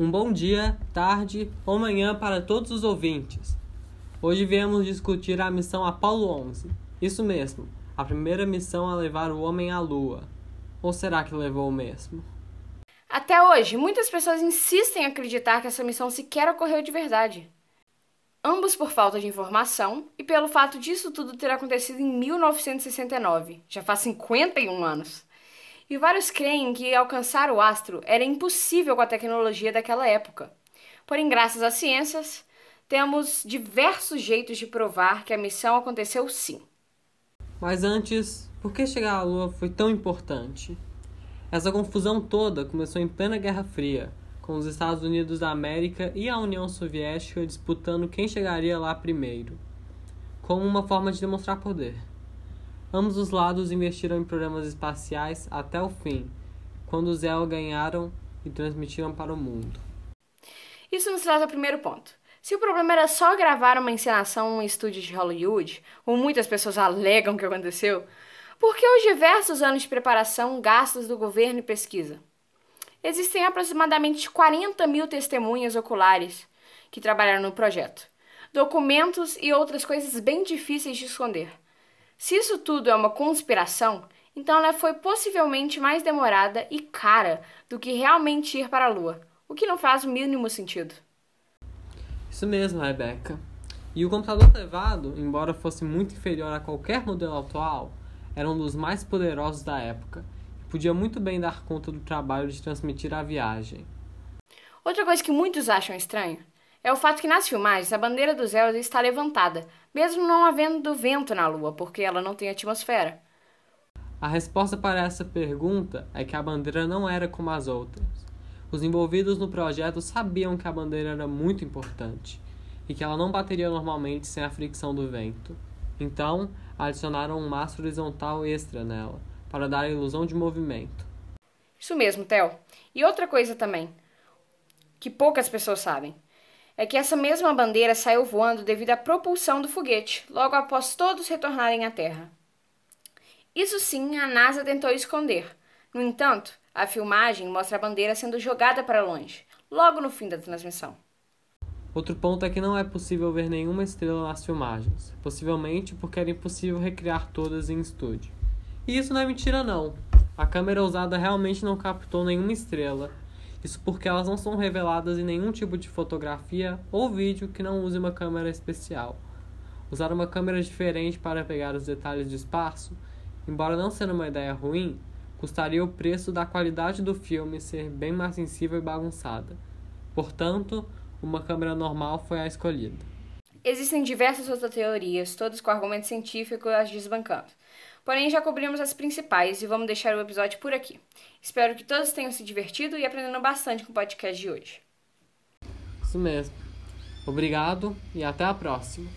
Um bom dia, tarde ou manhã para todos os ouvintes. Hoje viemos discutir a missão Apollo 11. Isso mesmo, a primeira missão a levar o homem à Lua. Ou será que levou o mesmo? Até hoje, muitas pessoas insistem em acreditar que essa missão sequer ocorreu de verdade. Ambos por falta de informação e pelo fato disso tudo ter acontecido em 1969, já faz 51 anos. E vários creem que alcançar o astro era impossível com a tecnologia daquela época. Porém, graças às ciências, temos diversos jeitos de provar que a missão aconteceu sim. Mas antes, por que chegar à Lua foi tão importante? Essa confusão toda começou em plena Guerra Fria, com os Estados Unidos da América e a União Soviética disputando quem chegaria lá primeiro, como uma forma de demonstrar poder. Ambos os lados investiram em programas espaciais até o fim, quando os EL ganharam e transmitiram para o mundo. Isso nos traz ao primeiro ponto. Se o problema era só gravar uma encenação em estúdio de Hollywood, como muitas pessoas alegam que aconteceu, por que os diversos anos de preparação gastos do governo e pesquisa? Existem aproximadamente 40 mil testemunhas oculares que trabalharam no projeto, documentos e outras coisas bem difíceis de esconder se isso tudo é uma conspiração, então ela foi possivelmente mais demorada e cara do que realmente ir para a Lua, o que não faz o mínimo sentido. Isso mesmo, Rebecca. E o computador levado, embora fosse muito inferior a qualquer modelo atual, era um dos mais poderosos da época e podia muito bem dar conta do trabalho de transmitir a viagem. Outra coisa que muitos acham estranho é o fato que nas filmagens a bandeira dos Zelda está levantada, mesmo não havendo vento na Lua, porque ela não tem atmosfera. A resposta para essa pergunta é que a bandeira não era como as outras. Os envolvidos no projeto sabiam que a bandeira era muito importante e que ela não bateria normalmente sem a fricção do vento. Então, adicionaram um mastro horizontal extra nela, para dar a ilusão de movimento. Isso mesmo, Theo. E outra coisa também, que poucas pessoas sabem é que essa mesma bandeira saiu voando devido à propulsão do foguete, logo após todos retornarem à Terra. Isso sim, a NASA tentou esconder. No entanto, a filmagem mostra a bandeira sendo jogada para longe, logo no fim da transmissão. Outro ponto é que não é possível ver nenhuma estrela nas filmagens, possivelmente porque era impossível recriar todas em estúdio. E isso não é mentira não. A câmera usada realmente não captou nenhuma estrela, isso porque elas não são reveladas em nenhum tipo de fotografia ou vídeo que não use uma câmera especial. Usar uma câmera diferente para pegar os detalhes de espaço, embora não sendo uma ideia ruim, custaria o preço da qualidade do filme ser bem mais sensível e bagunçada. Portanto, uma câmera normal foi a escolhida. Existem diversas outras teorias, todas com argumentos científicos as desbancando. Porém, já cobrimos as principais e vamos deixar o episódio por aqui. Espero que todos tenham se divertido e aprendendo bastante com o podcast de hoje. Isso mesmo. Obrigado e até a próxima.